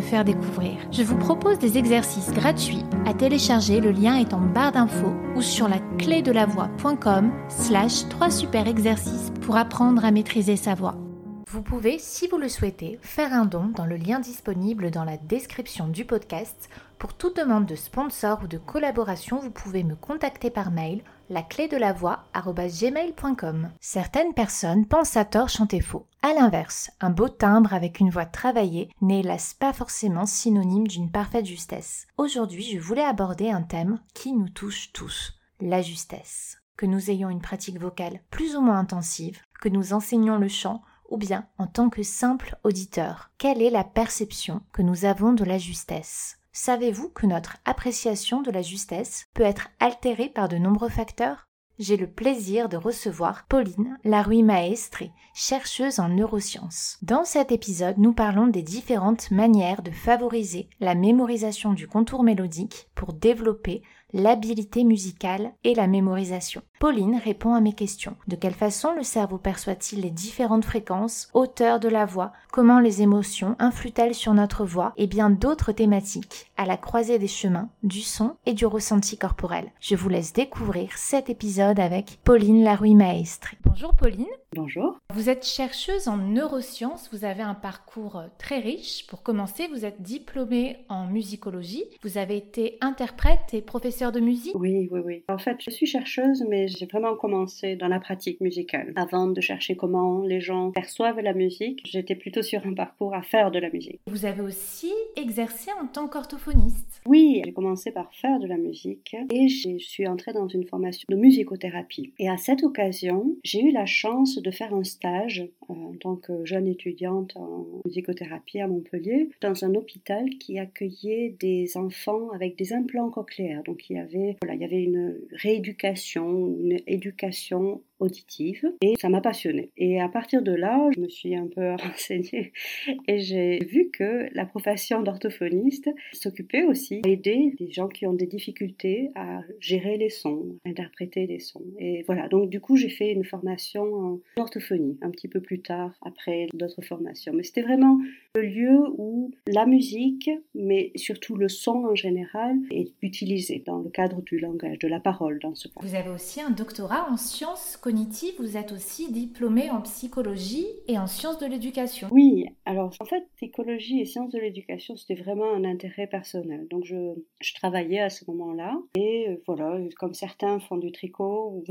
faire découvrir. Je vous propose des exercices gratuits à télécharger. Le lien est en barre d'infos ou sur la clé de la voix.com slash 3 super exercices pour apprendre à maîtriser sa voix. Vous pouvez, si vous le souhaitez, faire un don dans le lien disponible dans la description du podcast. Pour toute demande de sponsor ou de collaboration, vous pouvez me contacter par mail la clé de la voix gmail.com. Certaines personnes pensent à tort chanter faux. À l'inverse, un beau timbre avec une voix travaillée n'est hélas pas forcément synonyme d'une parfaite justesse. Aujourd'hui, je voulais aborder un thème qui nous touche tous, la justesse. Que nous ayons une pratique vocale plus ou moins intensive, que nous enseignions le chant ou bien en tant que simple auditeur, quelle est la perception que nous avons de la justesse? Savez-vous que notre appréciation de la justesse peut être altérée par de nombreux facteurs? J'ai le plaisir de recevoir Pauline Larui Maestri, chercheuse en neurosciences. Dans cet épisode, nous parlons des différentes manières de favoriser la mémorisation du contour mélodique pour développer l'habilité musicale et la mémorisation. Pauline répond à mes questions. De quelle façon le cerveau perçoit-il les différentes fréquences, hauteurs de la voix, comment les émotions influent-elles sur notre voix? Et bien d'autres thématiques à la croisée des chemins, du son et du ressenti corporel. Je vous laisse découvrir cet épisode avec Pauline Larouille Maestre. Bonjour Pauline. Bonjour. Vous êtes chercheuse en neurosciences, vous avez un parcours très riche. Pour commencer, vous êtes diplômée en musicologie, vous avez été interprète et professeure de musique? Oui, oui, oui. En fait, je suis chercheuse, mais j'ai vraiment commencé dans la pratique musicale. Avant de chercher comment les gens perçoivent la musique, j'étais plutôt sur un parcours à faire de la musique. Vous avez aussi exercé en tant qu'orthophoniste Oui, j'ai commencé par faire de la musique et je suis entrée dans une formation de musicothérapie. Et à cette occasion, j'ai eu la chance de faire un stage euh, en tant que jeune étudiante en musicothérapie à Montpellier dans un hôpital qui accueillait des enfants avec des implants cochléaires. Donc il y avait, voilà, il y avait une rééducation, une éducation auditive et ça m'a passionnée. Et à partir de là, je me suis un peu renseignée et j'ai vu que la profession d'orthophoniste s'occupait aussi d'aider des gens qui ont des difficultés à gérer les sons, à interpréter les sons. Et voilà, donc du coup, j'ai fait une formation en orthophonie un petit peu plus tard après d'autres formations. Mais c'était vraiment le lieu où la musique, mais surtout le son en général, est utilisé dans le cadre du langage, de la parole dans ce cas. Vous avez aussi un doctorat en sciences vous êtes aussi diplômé en psychologie et en sciences de l'éducation. Oui, alors en fait, psychologie et sciences de l'éducation, c'était vraiment un intérêt personnel. Donc je, travaillais à ce moment-là et euh, voilà, comme certains font du tricot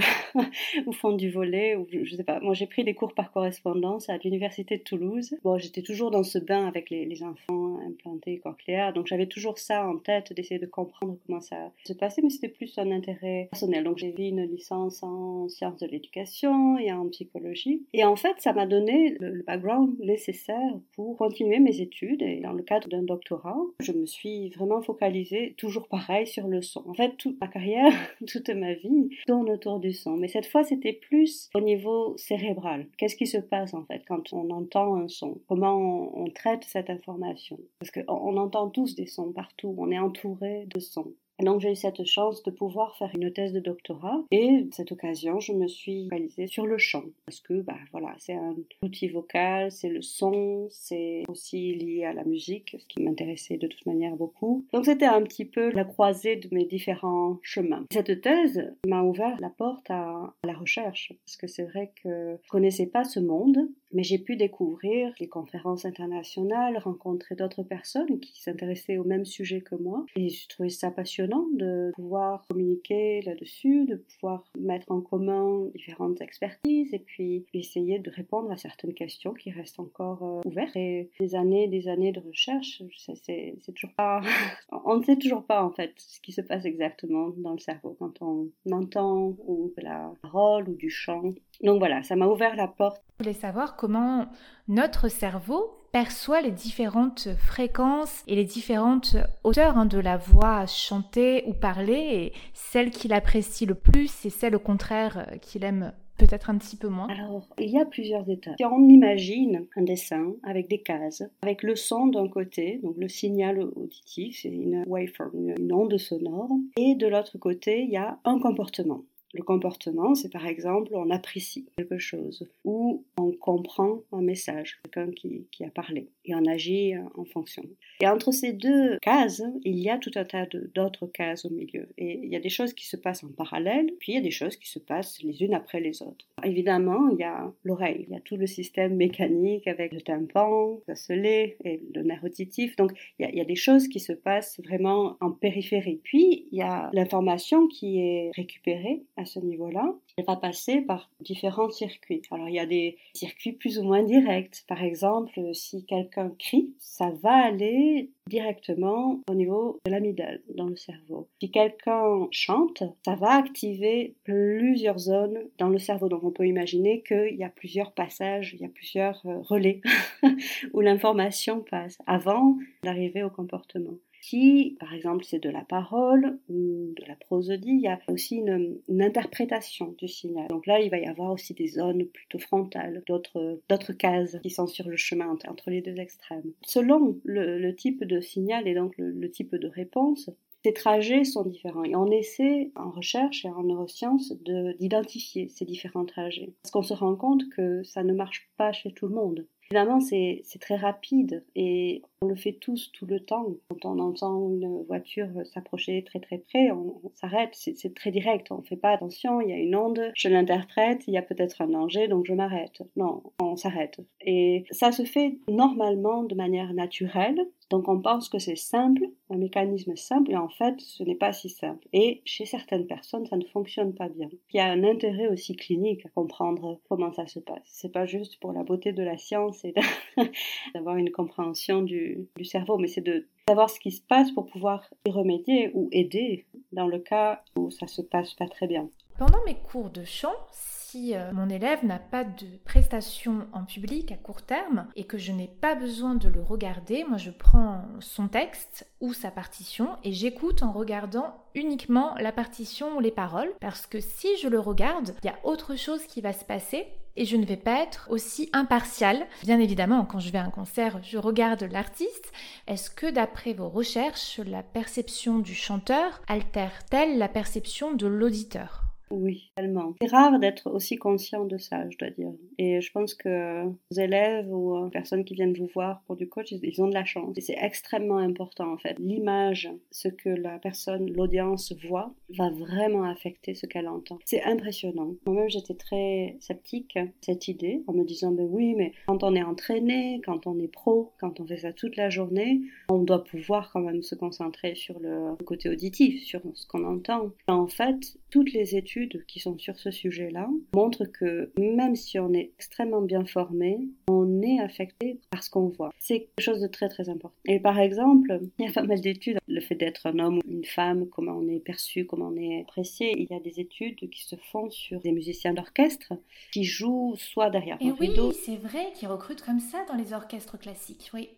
ou, font du volet, ou je, je sais pas, moi j'ai pris des cours par correspondance à l'université de Toulouse. Bon, j'étais toujours dans ce avec les, enfants implantés cochléaires. Donc j'avais toujours ça en tête, d'essayer de comprendre comment ça se passait, mais c'était plus un intérêt personnel. Donc j'ai fait une licence en sciences de l'éducation et en psychologie. Et en fait, ça m'a donné le, background nécessaire pour continuer mes études. Et dans le cadre d'un doctorat, je me suis vraiment focalisée, toujours pareil, sur le son. En fait, toute ma carrière, toute ma vie tourne autour du son. Mais cette fois, c'était plus au niveau cérébral. Qu'est-ce qui se passe en fait quand on entend un son? Comment on traite cette information? Parce qu'on entend tous des sons partout, on est entouré de sons. Donc j'ai eu cette chance de pouvoir faire une thèse de doctorat et cette occasion je me suis focalisée sur le chant parce que bah voilà c'est un outil vocal, c'est le son, c'est aussi lié à la musique ce qui m'intéressait de toute manière beaucoup. Donc c'était un petit peu la croisée de mes différents chemins. Cette thèse m'a ouvert la porte à, la recherche parce que c'est vrai que je connaissais pas ce monde mais j'ai pu découvrir les conférences internationales, rencontrer d'autres personnes qui s'intéressaient au même sujet que moi et je trouvais ça passionnant de pouvoir communiquer là-dessus, de pouvoir mettre en commun différentes expertises et puis essayer de répondre à certaines questions qui restent encore euh, ouvertes. Et des années, des années de recherche, c'est toujours pas, on ne sait toujours pas en fait ce qui se passe exactement dans le cerveau quand on entend ou de la parole ou du chant. Donc voilà, ça m'a ouvert la porte. Je voulais savoir comment notre cerveau perçoit les différentes fréquences et les différentes hauteurs hein, de la voix chantée ou parlée, et celle qu'il apprécie le plus et celle au contraire euh, qu'il aime peut-être un petit peu moins Alors, il y a plusieurs étapes. Si on imagine un dessin avec des cases, avec le son d'un côté, donc le signal auditif, une waveform, une onde sonore, et de l'autre côté, il y a un comportement. Le comportement, c'est par exemple on apprécie quelque chose ou on comprend un message, quelqu'un qui, a parlé et on agit euh, en fonction. Et entre ces deux cases, il y a tout un tas d'autres cases au milieu. Et il y a des choses qui se passent en parallèle, puis il y a des choses qui se passent les unes après les autres. Évidemment, il y a l'oreille, il y a tout le système mécanique avec le tympan, le soleil et le nerf auditif. Donc il y a des choses qui se passent vraiment en périphérie. Puis il y a l'information qui est récupérée à ce niveau-là, elle va passer par différents circuits. Alors il y a des circuits plus ou moins directs. Par exemple, si quelqu'un crie, ça va aller directement au niveau de l'amygdale dans le cerveau. Si quelqu'un chante, ça va activer plusieurs zones dans le cerveau. Donc on peut imaginer qu'il y a plusieurs passages, il y a plusieurs euh, relais où l'information passe avant d'arriver au comportement. Si, par exemple, c'est de la parole ou de la prosodie, il y a aussi une, interprétation du signal. Donc là, il va y avoir aussi des zones plutôt frontales, d'autres, cases qui sont sur le chemin entre, les deux extrêmes. Selon le, type de signal et donc le, type de réponse, ces trajets sont différents et on essaie en recherche et en neurosciences d'identifier ces différents trajets. Parce qu'on se rend compte que ça ne marche pas chez tout le monde. Évidemment, c'est très rapide et on le fait tous tout le temps. Quand on entend une voiture s'approcher très très près, on, s'arrête, c'est très direct, on ne fait pas attention, il y a une onde, je l'interprète, il y a peut-être un danger, donc je m'arrête. Non, on s'arrête. Et ça se fait normalement de manière naturelle, donc on pense que c'est simple, un mécanisme simple, et en fait ce n'est pas si simple. Et chez certaines personnes, ça ne fonctionne pas bien. Il y a un intérêt aussi clinique à comprendre comment ça se passe. C'est pas juste pour la beauté de la science et d'avoir une compréhension du, cerveau, mais c'est de savoir ce qui se passe pour pouvoir y remédier ou aider dans le cas où ça se passe pas très bien. Pendant mes cours de chant, si euh, mon élève n'a pas de prestation en public à court terme et que je n'ai pas besoin de le regarder, moi je prends son texte ou sa partition et j'écoute en regardant uniquement la partition ou les paroles parce que si je le regarde, il y a autre chose qui va se passer et je ne vais pas être aussi impartial. Bien évidemment, quand je vais à un concert, je regarde l'artiste. Est-ce que d'après vos recherches, la perception du chanteur altère-t-elle la perception de l'auditeur? Oui, tellement. C'est rare d'être aussi conscient de ça, je dois dire. Et je pense que vos élèves ou euh, personnes qui viennent vous voir pour du coach, ils ont de la chance. Et c'est extrêmement important en fait. L'image, ce que la personne, l'audience voit, va vraiment affecter ce qu'elle entend. C'est impressionnant. Moi-même, j'étais très sceptique cette idée en me disant, ben oui, mais quand on est entraîné, quand on est pro, quand on fait ça toute la journée, on doit pouvoir quand même se concentrer sur le côté auditif, sur ce qu'on entend. En fait, toutes les études qui sont sur ce sujet-là montrent que même si on est extrêmement bien formé, on est affecté par ce qu'on voit. C'est quelque chose de très très important. Et par exemple, il y a pas mal d'études, le fait d'être un homme ou une femme, comment on est perçu, comment on est apprécié. Il y a des études qui se font sur des musiciens d'orchestre qui jouent soit derrière Et un oui, rideau. c'est vrai, qui recrutent comme ça dans les orchestres classiques, oui.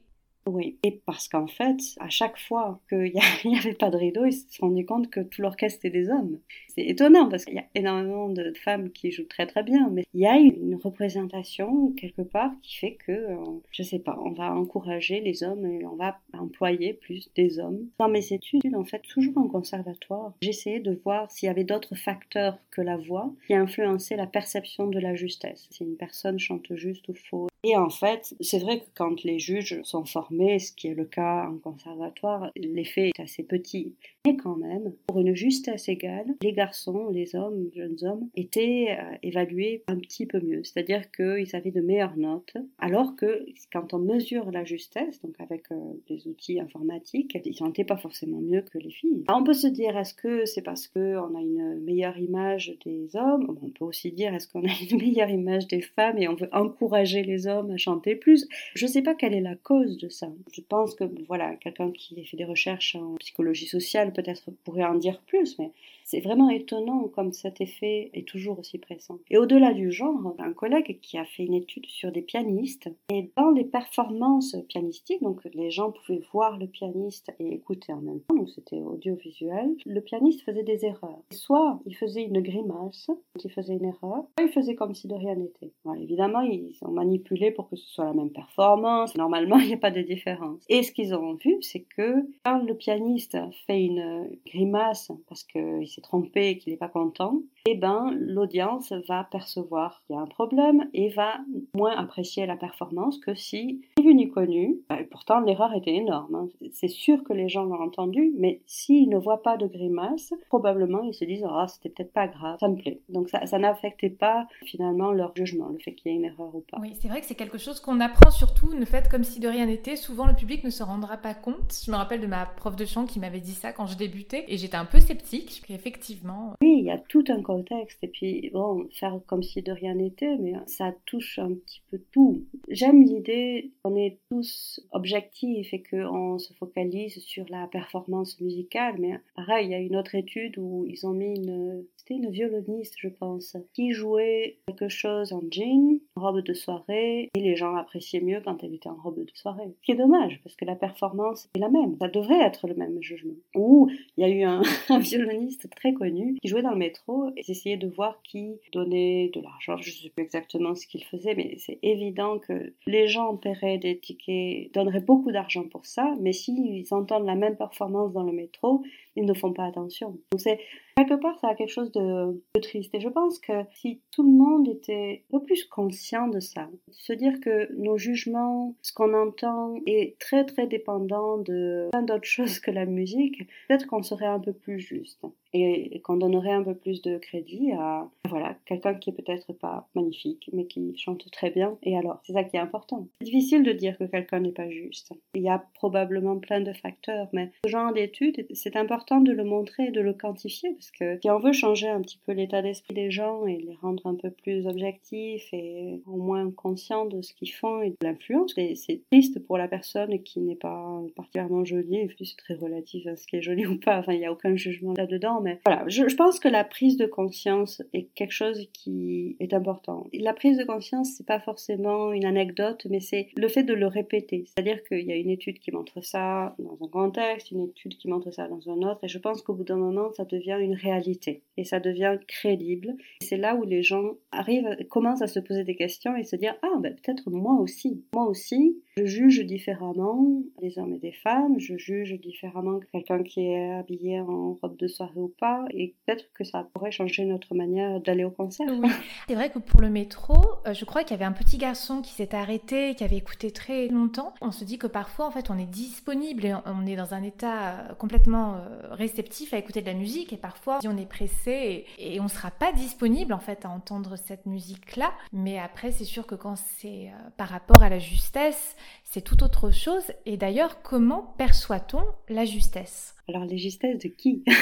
Oui, et parce qu'en fait, à chaque fois qu'il n'y avait pas de rideau, ils se rendus compte que tout l'orchestre était des hommes. C'est étonnant parce qu'il y a énormément de femmes qui jouent très très bien, mais il y a une représentation quelque part qui fait que, euh, je sais pas, on va encourager les hommes et on va employer plus des hommes. Dans mes études, en fait, toujours en conservatoire, j'essayais de voir s'il y avait d'autres facteurs que la voix qui influençaient la perception de la justesse. Si une personne chante juste ou faux, Et en fait, c'est vrai que quand les juges sont formés, ce qui est le cas en conservatoire, l'effet est assez petit. Mais quand même, pour une justesse égale, les garçons, les hommes, les jeunes hommes, étaient euh, évalués un petit peu mieux. C'est-à-dire qu'ils avaient de meilleures notes, alors que quand on mesure la justesse, donc avec euh, des outils informatiques, ils n'étaient pas forcément mieux que les filles. on peut se dire, est-ce que c'est parce qu'on a une meilleure image des hommes? On peut aussi dire, est-ce qu'on a une meilleure image des femmes et on veut encourager les hommes à chanter plus Je ne sais pas quelle est la cause de ça. Je pense que, voilà, quelqu'un qui fait des recherches en psychologie sociale peut-être pourrait en dire plus, mais c'est vraiment étonnant comme cet effet est toujours aussi pressant. Et au-delà du genre, un collègue qui a fait une étude sur des pianistes, et dans les performances pianistiques, donc les gens pouvaient voir le pianiste et écouter en même temps, donc c'était audiovisuel, le pianiste faisait des erreurs. Soit il faisait une grimace, il faisait une erreur, soit il faisait comme si de rien n'était. évidemment, ils ont manipulé pour que ce soit la même performance. Normalement, il n'y a pas de différence. Et ce qu'ils ont vu, c'est que quand le pianiste fait une grimace parce qu'il s'est trompé qu'il n'est pas content, eh ben, l'audience va percevoir qu'il y a un problème et va moins apprécier la performance que si, ni vu ni connu, pourtant l'erreur était énorme. Hein. C'est sûr que les gens l'ont entendu, mais s'ils ne voient pas de grimace, probablement ils se disent Ah, c'était peut-être pas grave, ça me plaît. Donc ça, ça n'affectait pas finalement leur jugement, le fait qu'il y ait une erreur ou pas. Oui, c'est vrai que c'est quelque chose qu'on apprend surtout, ne faites comme si de rien n'était. Souvent le public ne se rendra pas compte. Je me rappelle de ma prof de chant qui m'avait dit ça quand je débutais et j'étais un peu sceptique, effectivement. Oui, il y a tout un contexte. Et puis, bon, faire comme si de rien n'était, mais ça touche un petit peu tout. J'aime l'idée qu'on est tous objectifs et qu'on se focalise sur la performance musicale, mais pareil, il y a une autre étude où ils ont mis une, une violoniste, je pense, qui jouait quelque chose en jean, en robe de soirée, et les gens appréciaient mieux quand elle était en robe de soirée. Ce qui est dommage, parce que la performance est la même. Ça devrait être le même jugement. Ou il y a eu un, un violoniste très connu qui jouait dans le métro et essayait de voir qui donnait de l'argent. Je ne sais plus exactement ce qu'il faisait, mais c'est évident que les gens paieraient des tickets, donneraient beaucoup d'argent pour ça, mais s'ils entendent la même performance dans le métro, ils ne font pas attention. Donc c'est quelque part ça a quelque chose de, triste. Et je pense que si tout le monde était un peu plus conscient de ça, de se dire que nos jugements, ce qu'on entend est très très dépendant de plein d'autres choses que la musique, peut-être qu'on serait un peu plus juste et, qu'on donnerait un peu plus de crédit à voilà quelqu'un qui est peut-être pas magnifique mais qui chante très bien. Et alors c'est ça qui est important. C'est difficile de dire que quelqu'un n'est pas juste. Il y a probablement plein de facteurs, mais ce genre d'études c'est important de le montrer et de le quantifier parce que si on veut changer un petit peu l'état d'esprit des gens et les rendre un peu plus objectifs et au moins conscients de ce qu'ils font et de l'influence, c'est triste pour la personne qui n'est pas particulièrement jolie, et puis c'est très relatif à ce qui est joli ou pas, enfin il n'y a aucun jugement là-dedans, mais voilà, je, pense que la prise de conscience est quelque chose qui est important. La prise de conscience, c'est pas forcément une anecdote, mais c'est le fait de le répéter. C'est-à-dire qu'il y a une étude qui montre ça dans un contexte, une étude qui montre ça dans un autre, et je pense qu'au bout d'un moment, ça devient une réalité et ça devient crédible. C'est là où les gens arrivent, commencent à se poser des questions et se dire ah ben peut-être moi aussi, moi aussi, je juge différemment les hommes et des femmes, je juge différemment quelqu'un qui est habillé en robe de soirée ou pas, et peut-être que ça pourrait changer notre manière d'aller au concert. Oui. C'est vrai que pour le métro, euh, je crois qu'il y avait un petit garçon qui s'est arrêté, qui avait écouté très longtemps. On se dit que parfois, en fait, on est disponible et on est dans un état complètement euh, réceptif à écouter de la musique, et parfois, on est pressé et, on ne sera pas disponible, en fait, à entendre cette musique-là. Mais après, c'est sûr que quand c'est euh, par rapport à la justesse, c'est tout autre chose. Et d'ailleurs, comment perçoit-on la justesse? Alors, les justesses de qui?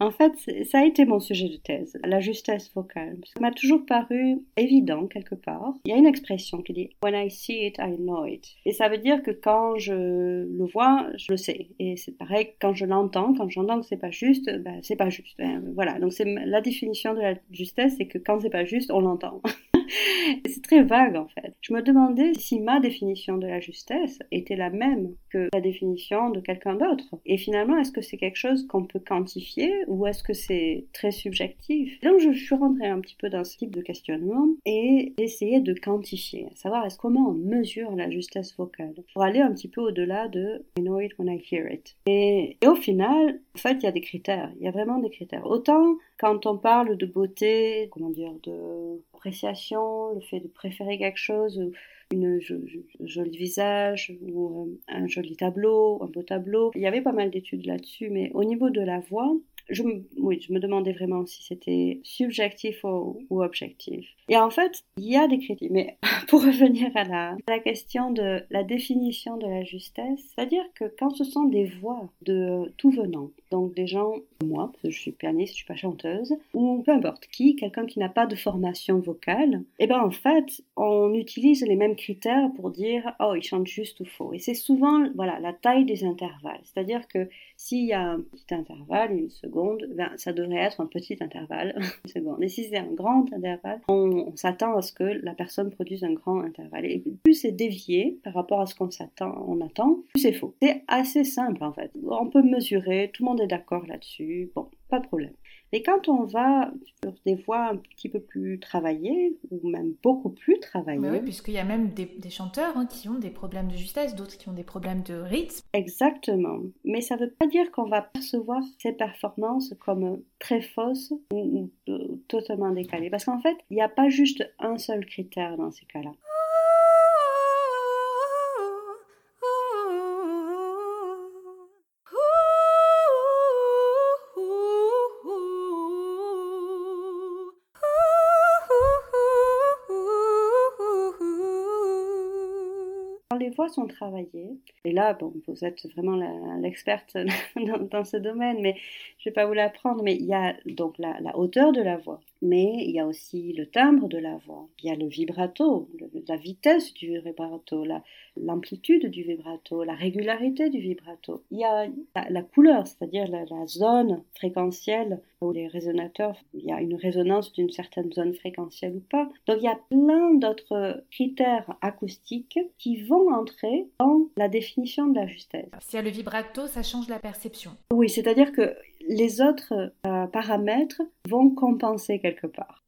En fait, ça a été mon sujet de thèse, la justesse vocale. Ça m'a toujours paru évident quelque part. Il y a une expression qui dit When I see it, I know it. Et ça veut dire que quand je le vois, je le sais. Et c'est pareil, quand je l'entends, quand j'entends que c'est pas juste, ben, c'est pas juste. Voilà, donc c'est la définition de la justesse, c'est que quand c'est pas juste, on l'entend. c'est très vague en fait. je me demandais si ma définition de la justesse était la même que la définition de quelqu'un d'autre. Et finalement, est-ce que c'est quelque chose qu'on peut quantifier ou est-ce que c'est très subjectif? Donc je suis rentrée un petit peu dans ce type de questionnement et essayer de quantifier, à savoir est-ce comment on mesure la justesse vocale pour aller un petit peu au-delà de I know it when I hear it. Et, et au final, en fait, il y a des critères. Il y a vraiment des critères. Autant quand on parle de beauté, comment dire, de appréciation, le fait de préférer quelque chose, une joli visage ou euh, un joli tableau, un beau tableau. Il y avait pas mal d'études là-dessus, mais au niveau de la voix, je, oui, je me demandais vraiment si c'était subjectif ou, objectif. Et en fait, il y a des critiques. Mais pour revenir à la question de la définition de la justesse, c'est-à-dire que quand ce sont des voix de tout venant, donc des gens, moi, parce que je suis pianiste, je suis pas chanteuse, ou peu importe qui, quelqu'un qui n'a pas de formation vocale, et eh ben en fait, on utilise les mêmes critères pour dire oh il chante juste ou faux. Et c'est souvent voilà la taille des intervalles, c'est-à-dire que s'il y a un petit intervalle, une seconde, ben, ça devrait être un petit intervalle, une seconde. Et si c'est un grand intervalle, on, s'attend à ce que la personne produise un grand intervalle. Et plus c'est dévié par rapport à ce qu'on s'attend, on attend, plus c'est faux. C'est assez simple en fait. On peut mesurer, tout le monde est d'accord là-dessus. Bon, pas de problème. Mais quand on va sur des voix un petit peu plus travaillées, ou même beaucoup plus travaillées... oui, puisqu'il y a même des, chanteurs hein, qui ont des problèmes de justesse, d'autres qui ont des problèmes de rythme. Exactement. Mais ça ne veut pas dire qu'on va percevoir ces performances comme très fausses ou, ou totalement décalées. Parce qu'en fait, il n'y a pas juste un seul critère dans ces cas-là. Voix sont travaillées. Et là, vous êtes vraiment l'experte dans, ce domaine, mais je ne vais pas vous l'apprendre. Mais il y a donc la, hauteur de la voix, mais il y a aussi le timbre de la voix. Il y a le vibrato, la vitesse du vibrato, l'amplitude du vibrato, la régularité du vibrato. Il y a la, couleur, c'est-à-dire la, zone fréquentielle où les résonateurs, il y a une résonance d'une certaine zone fréquentielle ou pas. Donc il y a plein d'autres critères acoustiques qui vont entrer dans la définition de la justesse. S'il y a le vibrato, ça change la perception. Oui, c'est-à-dire que les autres euh, paramètres vont compenser quelque part.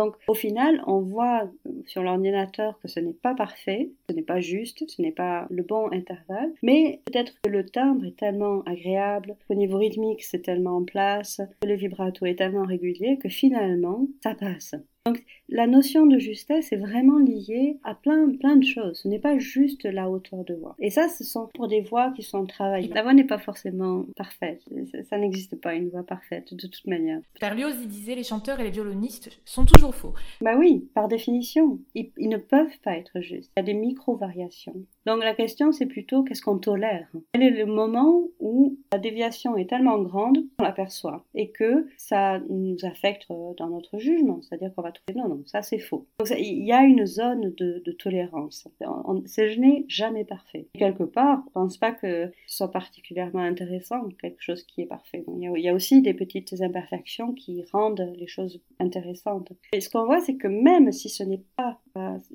Donc au final, on voit sur l'ordinateur que ce n'est pas parfait, ce n'est pas juste, ce n'est pas le bon intervalle, mais peut-être que le timbre est tellement agréable, qu'au niveau rythmique c'est tellement en place, que le vibrato est tellement régulier que finalement ça passe. Donc la notion de justesse est vraiment liée à plein, plein de choses. Ce n'est pas juste la hauteur de voix. Et ça, ce sont pour des voix qui sont travaillées. La voix n'est pas forcément parfaite. Ça, n'existe pas une voix parfaite de toute manière. Berlioz, il disait les chanteurs et les violonistes sont toujours faux. Bah oui, par définition. Ils, ils ne peuvent pas être justes. Il y a des micro-variations. Donc la question, c'est plutôt qu'est-ce qu'on tolère? Quel est le moment où la déviation est tellement grande qu'on l'aperçoit et que ça nous affecte dans notre jugement C'est-à-dire qu'on va non, non, ça c'est faux. il y a une zone de, tolérance. Ce n'est jamais parfait. Quelque part, je pense pas que ce soit particulièrement intéressant, quelque chose qui est parfait. il, y a, aussi des petites imperfections qui rendent les choses intéressantes. Et ce qu'on voit, c'est que même si ce n'est pas,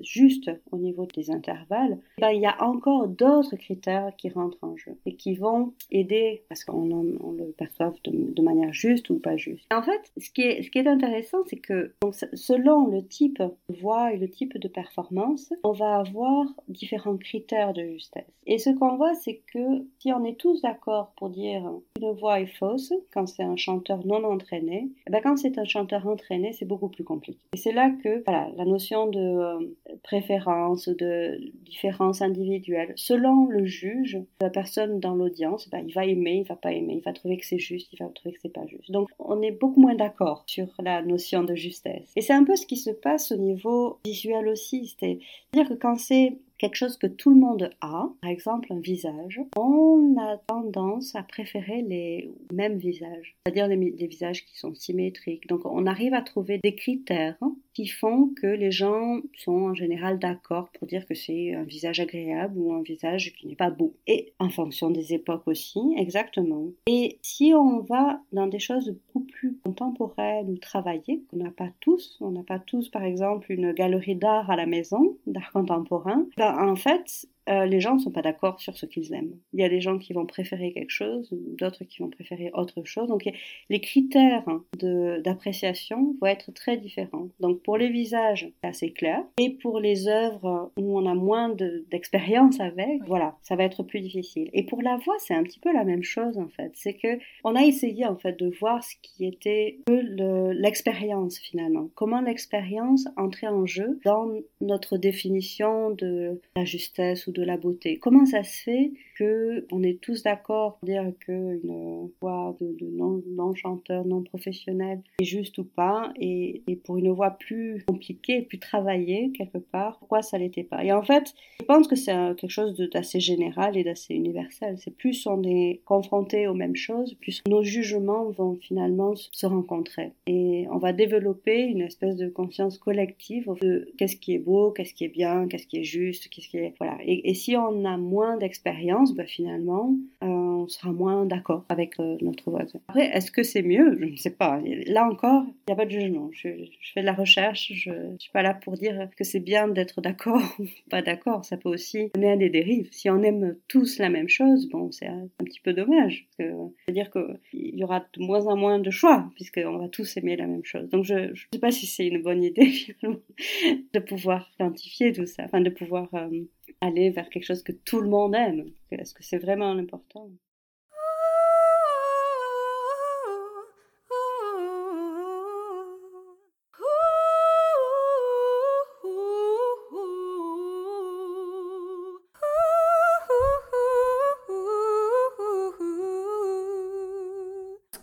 juste au niveau des intervalles, eh ben, il y a encore d'autres critères qui rentrent en jeu et qui vont aider parce qu'on le perçoit de, manière juste ou pas juste. En fait, ce qui est, intéressant, c'est que selon le type de voix et le type de performance, on va avoir différents critères de justesse. Et ce qu'on voit, c'est que si on est tous d'accord pour dire une voix est fausse quand c'est un chanteur non entraîné, eh ben quand c'est un chanteur entraîné, c'est beaucoup plus compliqué. Et c'est là que la notion de euh, préférence, de différence individuelle, selon le juge, la personne dans l'audience, ben, il va aimer, il va pas aimer, il va trouver que c'est juste, il va trouver que c'est pas juste. Donc on est beaucoup moins d'accord sur la notion de justesse. Et c'est un peu ce qui se passe au niveau visuel aussi, c'est-à-dire que quand c'est quelque chose que tout le monde a, par exemple un visage, on a tendance à préférer les mêmes visages, c'est-à-dire les, visages qui sont symétriques. Donc on arrive à trouver des critères qui font que les gens sont en général d'accord pour dire que c'est un visage agréable ou un visage qui n'est pas beau. Et en fonction des époques aussi, exactement. Et si on va dans des choses beaucoup plus contemporaines ou travaillées, qu'on n'a pas tous, on n'a pas tous par exemple une galerie d'art à la maison, d'art contemporain, en fait, euh, les gens ne sont pas d'accord sur ce qu'ils aiment. Il y a des gens qui vont préférer quelque chose, d'autres qui vont préférer autre chose. Donc les critères d'appréciation vont être très différents. Donc pour les visages, c'est assez clair. Et pour les œuvres où on a moins d'expérience avec, voilà, ça va être plus difficile. Et pour la voix, c'est un petit peu la même chose en fait. C'est que on a essayé en fait de voir ce qui était l'expérience finalement. Comment l'expérience entrait en jeu dans notre définition de la justesse ou de la beauté. Comment ça se fait que on est tous d'accord pour dire qu'une voix de, non-chanteur, non, professionnel est juste ou pas, et, pour une voix plus compliquée, plus travaillée quelque part, pourquoi ça l'était pas? Et en fait, je pense que c'est quelque chose d'assez général et d'assez universel. C'est plus on est confronté aux mêmes choses, plus nos jugements vont finalement se rencontrer. Et on va développer une espèce de conscience collective de qu'est-ce qui est beau, qu'est-ce qui est bien, qu'est-ce qui est juste, qu'est-ce qui est... Voilà. Et, et si on a moins d'expérience, bah, finalement, euh, on sera moins d'accord avec euh, notre voisin. Après, est-ce que c'est mieux? Je ne sais pas. Là encore, il n'y a pas de jugement. Je, fais de la recherche. Je ne suis pas là pour dire que c'est bien d'être d'accord ou pas d'accord. Ça peut aussi mener à des dérives. Si on aime tous la même chose, bon, c'est un, petit peu dommage. C'est-à-dire qu'il y aura de moins en moins de choix, puisqu'on va tous aimer la même chose. Donc, je ne sais pas si c'est une bonne idée, finalement, de pouvoir identifier tout ça, enfin, de pouvoir euh, aller vers quelque chose que tout le monde aime. Est-ce que c'est vraiment important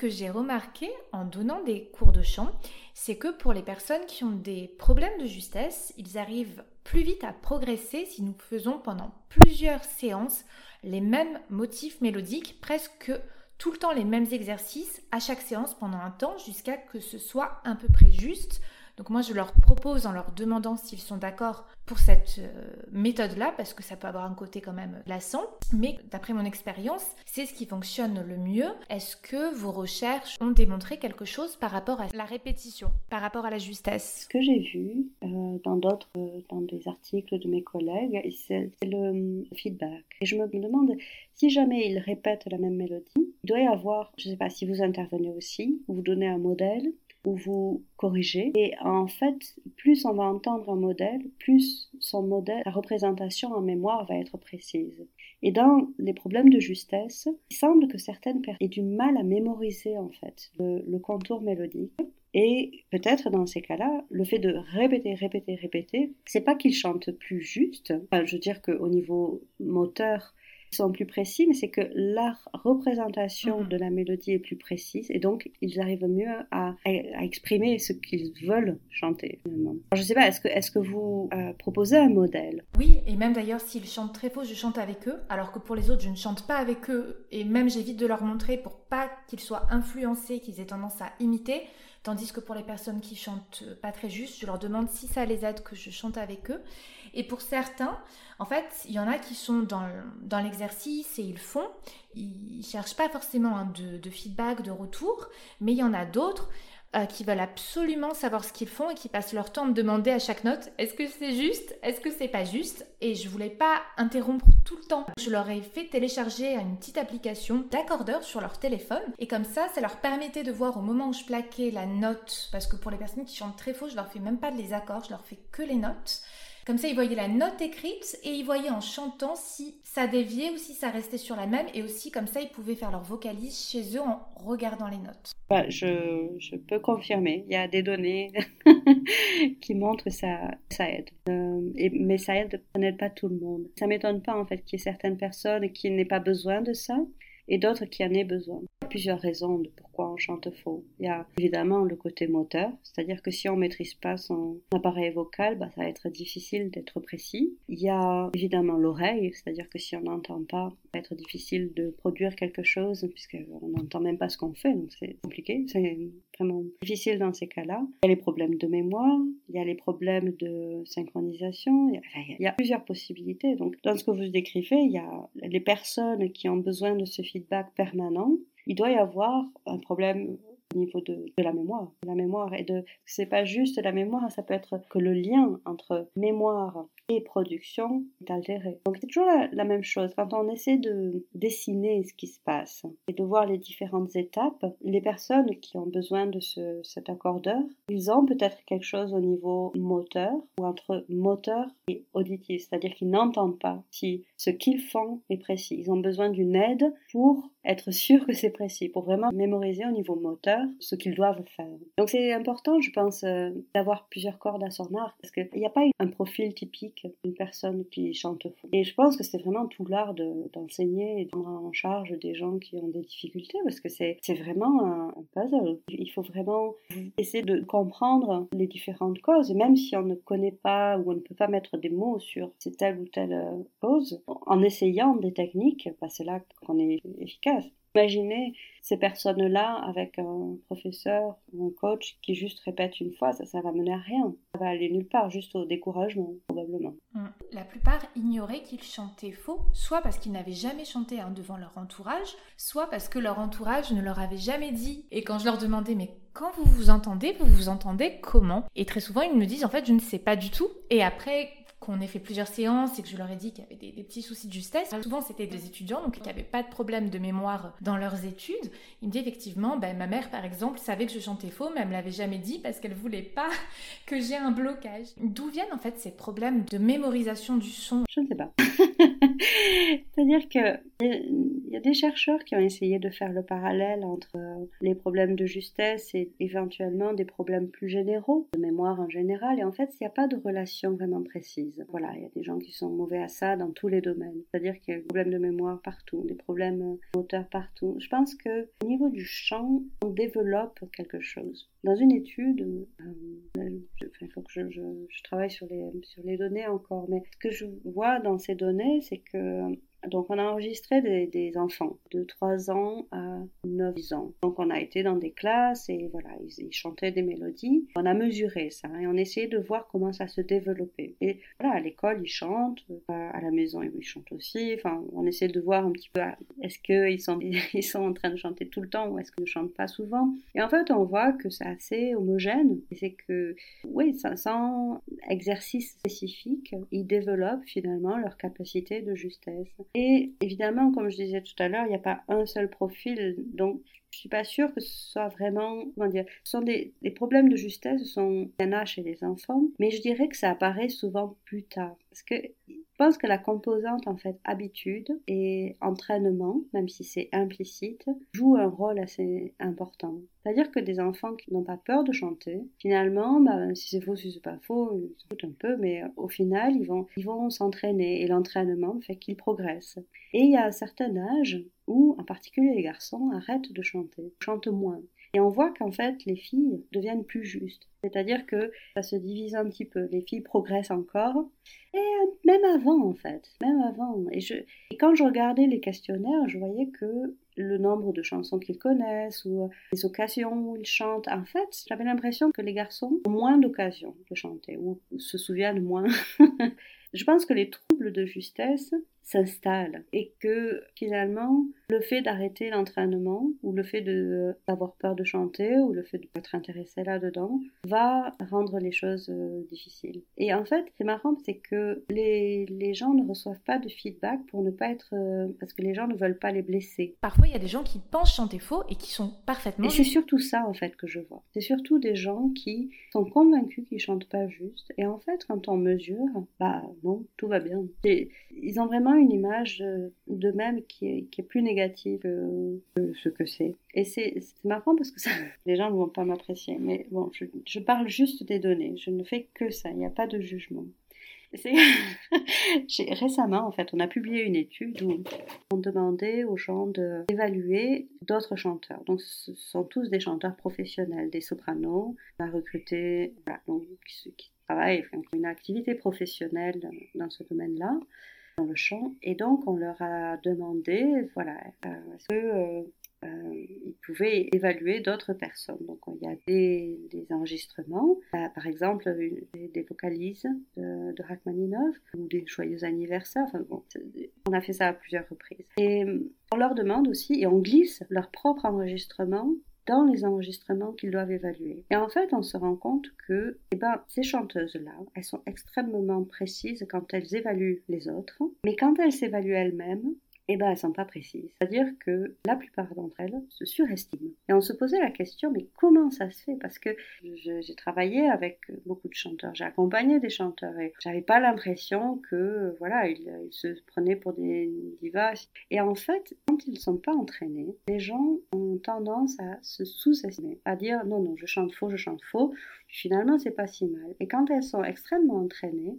j'ai remarqué en donnant des cours de chant, c'est que pour les personnes qui ont des problèmes de justesse, ils arrivent plus vite à progresser si nous faisons pendant plusieurs séances les mêmes motifs mélodiques, presque tout le temps les mêmes exercices à chaque séance pendant un temps jusqu'à que ce soit un peu près juste donc moi, je leur propose en leur demandant s'ils sont d'accord pour cette euh, méthode-là, parce que ça peut avoir un côté quand même lassant. Mais d'après mon expérience, c'est ce qui fonctionne le mieux. Est-ce que vos recherches ont démontré quelque chose par rapport à la répétition, par rapport à la justesse? Ce que j'ai vu euh, dans d'autres, euh, dans des articles de mes collègues, c'est le feedback. Et je me demande si jamais ils répètent la même mélodie, il doit y avoir, je ne sais pas si vous intervenez aussi, vous donnez un modèle ou vous corrigez. Et en fait, plus on va entendre un modèle, plus son modèle, la représentation en mémoire va être précise. Et dans les problèmes de justesse, il semble que certaines personnes aient du mal à mémoriser en fait le, contour mélodique. Et peut-être dans ces cas-là, le fait de répéter, répéter, répéter, c'est pas qu'ils chantent plus juste. Je veux dire qu'au niveau moteur, sont plus précis, mais c'est que la représentation mhm. de la mélodie est plus précise et donc ils arrivent mieux à, exprimer ce qu'ils veulent chanter. je ne sais pas, est-ce que, est que vous euh, proposez un modèle? Oui, et même d'ailleurs s'ils chantent très faux, je chante avec eux, alors que pour les autres, je ne chante pas avec eux et même j'évite de leur montrer pour pas qu'ils soient influencés, qu'ils aient tendance à imiter. Tandis que pour les personnes qui chantent pas très juste, je leur demande si ça les aide que je chante avec eux. Et pour certains, en fait, il y en a qui sont dans, l'exercice et ils font. Ils cherchent pas forcément de, de, feedback, de retour, mais il y en a d'autres euh, qui veulent absolument savoir ce qu'ils font et qui passent leur temps à me demander à chaque note est-ce que c'est juste, est-ce que c'est pas juste? Et je voulais pas interrompre tout le temps. Je leur ai fait télécharger une petite application d'accordeur sur leur téléphone et comme ça, ça leur permettait de voir au moment où je plaquais la note, parce que pour les personnes qui chantent très faux, je leur fais même pas les accords, je leur fais que les notes. Comme ça, ils voyaient la note écrite et ils voyaient en chantant si ça déviait ou si ça restait sur la même. Et aussi, comme ça, ils pouvaient faire leur vocalise chez eux en regardant les notes. Bah, je, peux confirmer. Il y a des données qui montrent que ça, aide. Euh, mais ça aide, n'aide pas tout le monde. Ça m'étonne pas, en fait, qu'il y ait certaines personnes qui n'aient pas besoin de ça et d'autres qui en aient besoin. Il y a plusieurs raisons de pourquoi on chante faux. Il y a évidemment le côté moteur, c'est-à-dire que si on maîtrise pas son appareil vocal, bah, ça va être difficile d'être précis. Il y a évidemment l'oreille, c'est-à-dire que si on n'entend pas, ça va être difficile de produire quelque chose puisqu'on n'entend même pas ce qu'on fait, donc c'est compliqué, c'est vraiment difficile dans ces cas-là. Il y a les problèmes de mémoire, il y a les problèmes de synchronisation, il y a, il y a plusieurs possibilités. Donc dans ce que vous décrivez, il y a les personnes qui ont besoin de ce feedback permanent. Il doit y avoir un problème au niveau de, la mémoire. La mémoire et de, c'est pas juste la mémoire, ça peut être que le lien entre mémoire et production est altéré. Donc c'est toujours la, même chose. Quand on essaie de dessiner ce qui se passe et de voir les différentes étapes, les personnes qui ont besoin de ce, cet accordeur, ils ont peut-être quelque chose au niveau moteur ou entre moteur et auditif, c'est-à-dire qu'ils n'entendent pas si ce qu'ils font est précis. Ils ont besoin d'une aide pour être sûr que c'est précis, pour vraiment mémoriser au niveau moteur ce qu'ils doivent faire. Donc c'est important, je pense, euh, d'avoir plusieurs cordes à son arc, parce qu'il n'y a pas un profil typique d'une personne qui chante faux. Et je pense que c'est vraiment tout l'art d'enseigner et de prendre en charge des gens qui ont des difficultés, parce que c'est vraiment un, puzzle. Il faut vraiment essayer de comprendre les différentes causes, même si on ne connaît pas ou on ne peut pas mettre des mots sur telle ou telle euh, cause, en essayant des techniques, bah, c'est là qu'on est efficace. Imaginez ces personnes-là avec un professeur un coach qui juste répète une fois, ça, ça va mener à rien. Ça va aller nulle part, juste au découragement, probablement. Mm. La plupart ignoraient qu'ils chantaient faux, soit parce qu'ils n'avaient jamais chanté hein, devant leur entourage, soit parce que leur entourage ne leur avait jamais dit. Et quand je leur demandais, mais quand vous vous entendez, vous vous entendez comment? Et très souvent, ils me disent, en fait, je ne sais pas du tout. Et après, qu'on ait fait plusieurs séances et que je leur ai dit qu'il y avait des, petits soucis de justesse. Souvent, c'était des étudiants, donc qui n'avaient pas de problème de mémoire dans leurs études. Il me dit effectivement, ben, ma mère, par exemple, savait que je chantais faux, mais elle me l'avait jamais dit parce qu'elle voulait pas que j'ai un blocage. D'où viennent en fait ces problèmes de mémorisation du son? Je ne sais pas. C'est-à-dire que il y a des chercheurs qui ont essayé de faire le parallèle entre les problèmes de justesse et éventuellement des problèmes plus généraux, de mémoire en général, et en fait, il n'y a pas de relation vraiment précise. Voilà, il y a des gens qui sont mauvais à ça dans tous les domaines. C'est-à-dire qu'il y a des problèmes de mémoire partout, des problèmes moteurs partout. Je pense que au niveau du chant, on développe quelque chose. Dans une étude, euh, il faut que je, je, travaille sur les, sur les données encore, mais ce que je vois dans ces données, c'est que donc on a enregistré des, enfants de 3 ans à 9 ans. Donc on a été dans des classes et voilà, ils, chantaient des mélodies. On a mesuré ça et on essayait de voir comment ça se développait. Et voilà, à l'école ils chantent, à la maison ils chantent aussi. Enfin, on essaie de voir un petit peu est-ce qu'ils sont, ils sont en train de chanter tout le temps ou est-ce qu'ils ne chantent pas souvent? Et en fait on voit que c'est assez homogène. C'est que, oui, sans exercice spécifique, ils développent finalement leur capacité de justesse. Et évidemment, comme je disais tout à l'heure, il n'y a pas un seul profil. Donc, je suis pas sûre que ce soit vraiment, comment dire, ce sont des, problèmes de justesse, ce sont a chez les enfants, mais je dirais que ça apparaît souvent plus tard. Parce que je pense que la composante, en fait, habitude et entraînement, même si c'est implicite, joue un rôle assez important. C'est-à-dire que des enfants qui n'ont pas peur de chanter, finalement, bah, si c'est faux, si c'est pas faux, ils se un peu, mais au final, ils vont, ils vont s'entraîner et l'entraînement fait qu'ils progressent. Et il y a un certain âge où, en particulier les garçons, arrêtent de chanter, chantent moins. Et on voit qu'en fait, les filles deviennent plus justes. C'est-à-dire que ça se divise un petit peu. Les filles progressent encore. Et euh, même avant, en fait. Même avant. Et, et quand je regardais les questionnaires, je voyais que le nombre de chansons qu'ils connaissent ou euh, les occasions où ils chantent, en fait, j'avais l'impression que les garçons ont moins d'occasions de chanter ou se souviennent moins. je pense que les troubles de justesse s'installe et que finalement le fait d'arrêter l'entraînement ou le fait d'avoir peur de chanter ou le fait de être intéressé là-dedans va rendre les choses euh, difficiles. Et en fait, c'est marrant, c'est que les, les, gens ne reçoivent pas de feedback pour ne pas être... Euh, parce que les gens ne veulent pas les blesser. Parfois, il y a des gens qui pensent chanter faux et qui sont parfaitement... Et c'est surtout ça, en fait, que je vois. C'est surtout des gens qui sont convaincus qu'ils chantent pas juste. Et en fait, quand on mesure, bah non, tout va bien. ils ont vraiment une image d'eux-mêmes qui est, qui plus négative que ce que c'est. Et c'est marrant parce que les gens ne vont pas m'apprécier. Mais bon, je, je, parle juste des données. Je ne fais que ça. Il n'y a pas de jugement. récemment, en fait, on a publié une étude où on demandait aux gens d'évaluer d'autres chanteurs. Donc, ce sont tous des chanteurs professionnels, des sopranos. On a recruté, donc, qui, qui travaillent, enfin, une activité professionnelle dans ce domaine-là dans le chant. Et donc, on leur a demandé, voilà, euh, est-ce que euh, euh, pouvaient évaluer d'autres personnes. Donc il y a des, enregistrements, par exemple des, vocalises de, de, Rachmaninov ou des joyeux anniversaires. Enfin, bon, on a fait ça à plusieurs reprises. Et on leur demande aussi, et on glisse leur propre enregistrement dans les enregistrements qu'ils doivent évaluer. Et en fait, on se rend compte que eh ben, ces chanteuses-là, elles sont extrêmement précises quand elles évaluent les autres, mais quand elles s'évaluent elles-mêmes, eh ben, elles sont pas précises. C'est-à-dire que la plupart d'entre elles se surestiment. Et on se posait la question, mais comment ça se fait? Parce que j'ai travaillé avec beaucoup de chanteurs, j'ai accompagné des chanteurs et j'avais pas l'impression que, voilà, ils, se prenaient pour des divas. Et en fait, quand ils sont pas entraînés, les gens ont tendance à se sous-estimer, à dire non, non, je chante faux, je chante faux. Finalement, c'est pas si mal. Et quand elles sont extrêmement entraînées,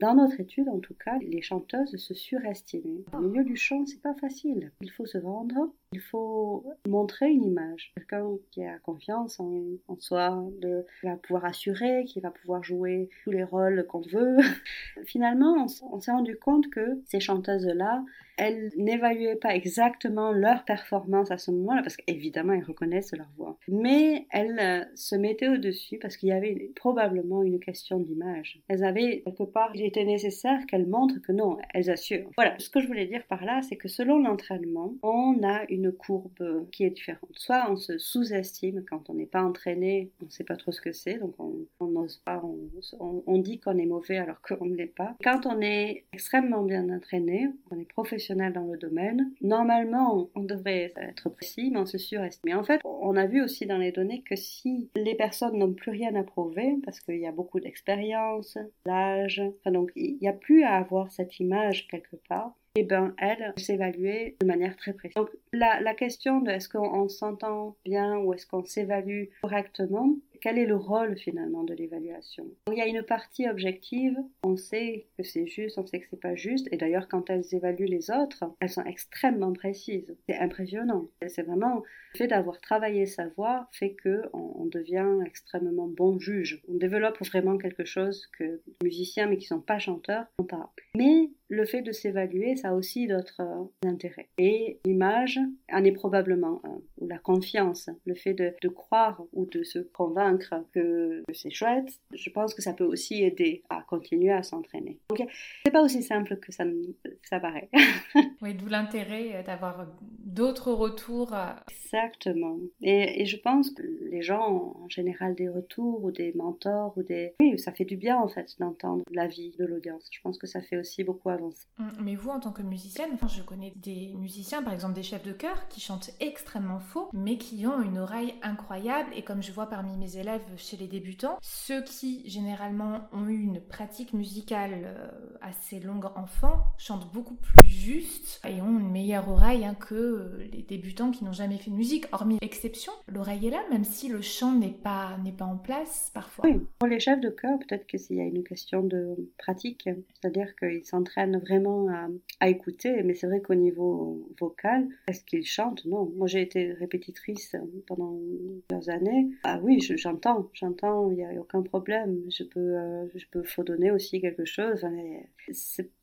dans notre étude, en tout cas, les chanteuses se surestimaient. Au milieu du chant, c'est pas facile. Il faut se vendre, il faut montrer une image. Quelqu'un qui a confiance en, soi, de, qui va pouvoir assurer, qui va pouvoir jouer tous les rôles qu'on veut. Finalement, on s'est rendu compte que ces chanteuses-là, elles n'évaluaient pas exactement leur performance à ce moment-là, parce qu'évidemment, elles reconnaissent leur voix. Mais elles euh, se mettaient au-dessus parce qu'il y avait probablement une question d'image. Elles avaient quelque part, il était nécessaire qu'elles montrent que non, elles assurent. Voilà, ce que je voulais dire par là, c'est que selon l'entraînement, on a une courbe qui est différente. Soit on se sous-estime quand on n'est pas entraîné, on ne sait pas trop ce que c'est, donc on n'ose pas, on, dit qu'on est mauvais alors qu'on ne l'est pas. Quand on est extrêmement bien entraîné, on est professionnel, dans le domaine. Normalement, on devrait être précis, mais on se surestime. En fait, on a vu aussi dans les données que si les personnes n'ont plus rien à prouver, parce qu'il y a beaucoup d'expérience, l'âge, enfin donc il n'y a plus à avoir cette image quelque part, et eh ben elle s'évaluait de manière très précise. Donc la, la question de est-ce qu'on s'entend bien ou est-ce qu'on s'évalue correctement, quel est le rôle finalement de l'évaluation? Il y a une partie objective, on sait que c'est juste, on sait que c'est pas juste, et d'ailleurs quand elles évaluent les autres, elles sont extrêmement précises. C'est impressionnant. C'est vraiment le fait d'avoir travaillé sa voix fait que on, devient extrêmement bon juge. On développe vraiment quelque chose que les musiciens mais qui sont pas chanteurs n'ont pas. Mais le fait de s'évaluer, ça a aussi d'autres euh, intérêts. Et l'image en est probablement un. Ou la confiance, le fait de, de croire ou de se convaincre que, c'est chouette, je pense que ça peut aussi aider à continuer à s'entraîner. Donc, c'est pas aussi simple que ça, ça paraît. oui, d'où l'intérêt euh, d'avoir d'autres retours. Exactement. Et, et, je pense que les gens ont en général des retours ou des mentors ou des. Oui, ça fait du bien en fait d'entendre l'avis de l'audience. Je pense que ça fait aussi beaucoup avancer. Hum, mais vous, en tant que musicienne, je connais des musiciens, par exemple des chefs de chœur, qui chantent extrêmement faux, mais qui ont une oreille incroyable. Et comme je vois parmi mes élèves chez les débutants, ceux qui généralement ont eu une pratique musicale euh, assez longue enfant chantent beaucoup plus juste et ont une meilleure oreille hein, que les débutants qui n'ont jamais fait de musique, hormis exception. L'oreille est là, même si le chant n'est pas, pas en place parfois. Oui, pour les chefs de chœur, peut-être qu'il y a une question de pratique, c'est-à-dire qu'ils s'entraînent vraiment à, écouter, mais c'est vrai qu'au niveau vocal, est-ce qu'ils chantent? Non. Moi j'ai été répétitrice pendant plusieurs années. Ah oui, je j'entends, j'entends, il n'y a aucun problème. Je peux, euh, je peux aussi quelque chose.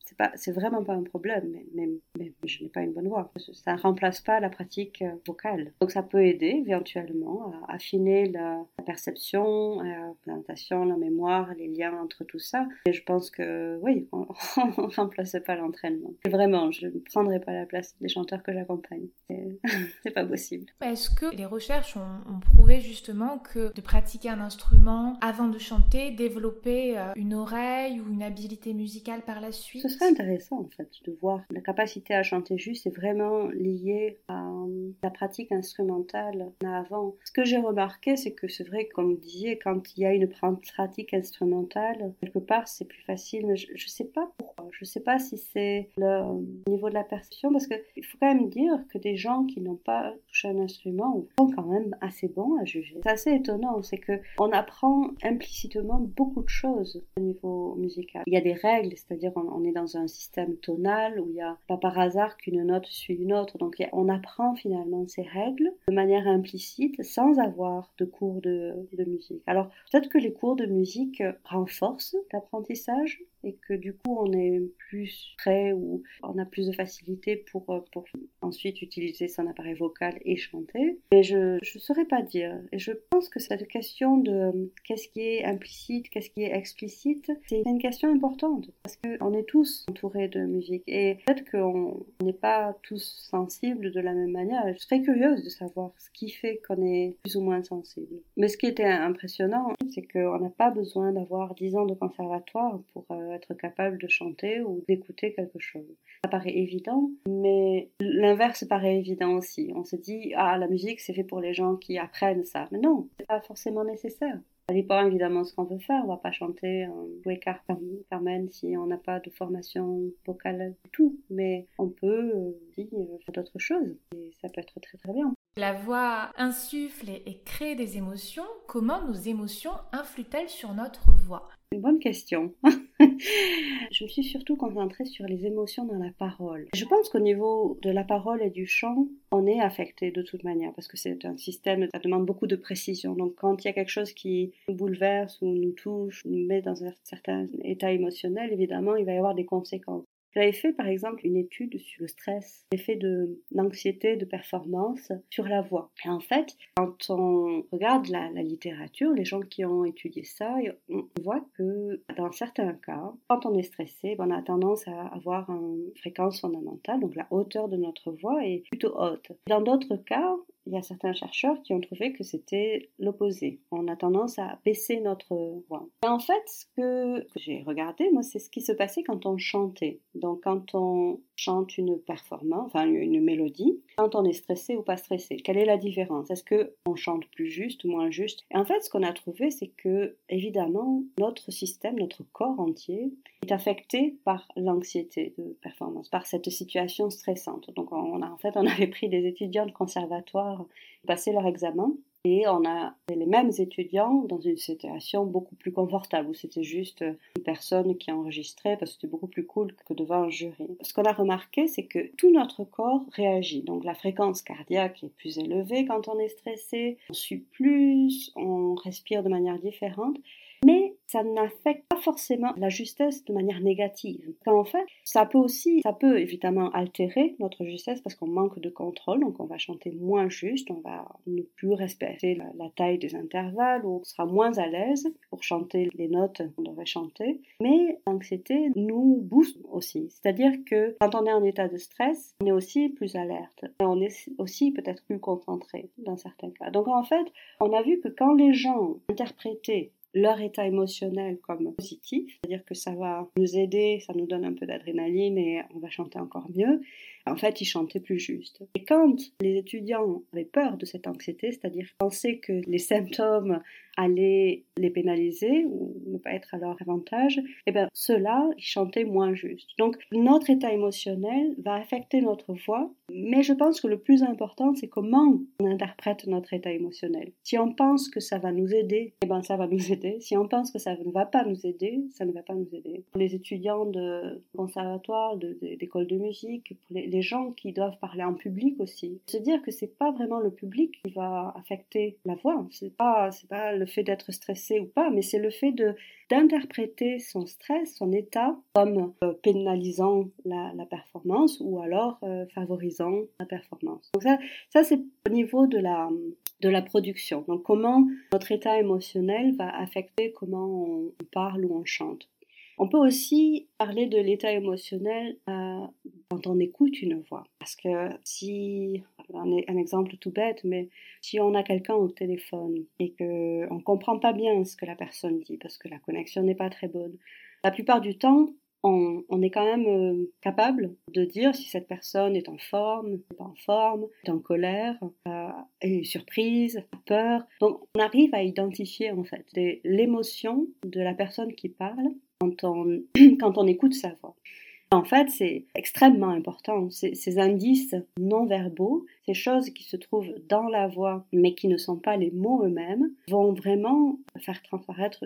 C'est pas, c'est vraiment pas un problème, mais, mais, je n'ai pas une bonne voix. Ça ne remplace pas la pratique euh, vocale. Donc ça peut aider éventuellement à affiner la, perception, la présentation, la mémoire, les liens entre tout ça. Et je pense que oui, on ne remplace pas l'entraînement. Vraiment, je ne prendrai pas la place des chanteurs que j'accompagne. C'est pas possible. Est-ce que les recherches ont, ont, prouvé justement que de pratiquer un instrument avant de chanter, développer euh, une oreille ou une habilité musicale par la suite? Intéressant en fait de voir la capacité à chanter juste est vraiment liée à euh, la pratique instrumentale avant. Ce que j'ai remarqué, c'est que c'est vrai, comme vous disiez, quand il y a une pratique instrumentale, quelque part c'est plus facile, mais je ne sais pas pourquoi. Je ne sais pas si c'est le niveau de la perception, parce qu'il faut quand même dire que des gens qui n'ont pas touché un instrument sont quand même assez bons à juger. C'est assez étonnant, c'est que on apprend implicitement beaucoup de choses au niveau musical. Il y a des règles, c'est-à-dire on, est dans un système tonal où il n'y a pas par hasard qu'une note suit une autre, donc on apprend finalement ces règles de manière implicite sans avoir de cours de, de musique. Alors peut-être que les cours de musique renforcent l'apprentissage, et que du coup on est plus prêt ou on a plus de facilité pour, euh, pour ensuite utiliser son appareil vocal et chanter. Mais je ne saurais pas dire. Et je pense que cette question de euh, qu'est-ce qui est implicite, qu'est-ce qui est explicite, c'est une question importante parce qu'on est tous entourés de musique et peut-être qu'on n'est pas tous sensibles de la même manière. Je serais curieuse de savoir ce qui fait qu'on est plus ou moins sensible. Mais ce qui était impressionnant, c'est qu'on n'a pas besoin d'avoir 10 ans de conservatoire pour euh, être capable de chanter ou d'écouter quelque chose. Ça paraît évident, mais l'inverse paraît évident aussi. On se dit, ah, la musique, c'est fait pour les gens qui apprennent ça. Mais non, c'est pas forcément nécessaire. Ça dépend évidemment de ce qu'on veut faire. On va pas chanter jouer Carmen si on n'a pas de formation vocale du tout. Mais on peut aussi euh, faire d'autres choses. Et ça peut être très très bien. La voix insuffle et crée des émotions. Comment nos émotions influent-elles sur notre voix? Une bonne question. je me suis surtout concentrée sur les émotions dans la parole. Je pense qu'au niveau de la parole et du chant, on est affecté de toute manière parce que c'est un système, ça demande beaucoup de précision. Donc quand il y a quelque chose qui nous bouleverse ou nous touche, nous met dans un certain état émotionnel, évidemment, il va y avoir des conséquences. J'avais fait par exemple une étude sur le stress, l'effet de l'anxiété de performance sur la voix. Et en fait, quand on regarde la, littérature, les gens qui ont étudié ça, on voit que dans certains cas, quand on est stressé, on a tendance à avoir une fréquence fondamentale, donc la hauteur de notre voix est plutôt haute. Dans d'autres cas, il y a certains chercheurs qui ont trouvé que c'était l'opposé. On a tendance à baisser notre voix. Et en fait, ce que j'ai regardé, moi, c'est ce qui se passait quand on chantait. Donc, quand on chante une performance, enfin une mélodie, quand on est stressé ou pas stressé. Quelle est la différence? Est-ce que on chante plus juste ou moins juste? Et en fait, ce qu'on a trouvé, c'est que évidemment, notre système, notre corps entier est affecté par l'anxiété de performance, par cette situation stressante. Donc, on a en fait, on avait pris des étudiants de conservatoire passer leur examen et on a les mêmes étudiants dans une situation beaucoup plus confortable, où c'était juste une personne qui enregistrait, parce que c'était beaucoup plus cool que devant un jury. Ce qu'on a remarqué, c'est que tout notre corps réagit. Donc la fréquence cardiaque est plus élevée quand on est stressé, on sue plus, on respire de manière différente. Ça n'affecte pas forcément la justesse de manière négative. En fait, ça peut aussi, ça peut évidemment altérer notre justesse parce qu'on manque de contrôle, donc on va chanter moins juste, on va ne plus respecter la, taille des intervalles, ou on sera moins à l'aise pour chanter les notes qu'on devrait chanter. Mais l'anxiété nous booste aussi, c'est-à-dire que quand on est en état de stress, on est aussi plus alerte, et on est aussi peut-être plus concentré dans certains cas. Donc en fait, on a vu que quand les gens interprétaient leur état émotionnel comme positif, c'est-à-dire que ça va nous aider, ça nous donne un peu d'adrénaline et on va chanter encore mieux. En fait, ils chantaient plus juste. Et quand les étudiants avaient peur de cette anxiété, c'est-à-dire pensaient que les symptômes allaient les pénaliser ou ne pas être à leur avantage, eh bien, ceux-là, ils chantaient moins juste. Donc, notre état émotionnel va affecter notre voix, mais je pense que le plus important, c'est comment on interprète notre état émotionnel. Si on pense que ça va nous aider, eh bien, ça va nous aider. Si on pense que ça ne va pas nous aider, ça ne va pas nous aider. Pour les étudiants de conservatoire, d'école de, musique, pour les gens qui doivent parler en public aussi. Se dire que c'est pas vraiment le public qui va affecter la voix. C'est pas, c'est pas le fait d'être stressé ou pas, mais c'est le fait d'interpréter son stress, son état, comme euh, pénalisant la, performance ou alors euh, favorisant la performance. Donc ça, ça c'est au niveau de la, de la production. Donc comment notre état émotionnel va affecter comment on parle ou on chante. On peut aussi parler de l'état émotionnel euh, quand on écoute une voix. Parce que si, un, un exemple tout bête, mais si on a quelqu'un au téléphone et qu'on ne comprend pas bien ce que la personne dit parce que la connexion n'est pas très bonne, la plupart du temps, on, est quand même euh, capable de dire si cette personne est en forme, pas en forme, est en colère, euh, est surprise, peur. Donc on arrive à identifier en fait l'émotion de la personne qui parle quand on, écoute sa voix. En fait, c'est extrêmement important. Ces indices non verbaux, ces choses qui se trouvent dans la voix, mais qui ne sont pas les mots eux-mêmes, vont vraiment faire transparaître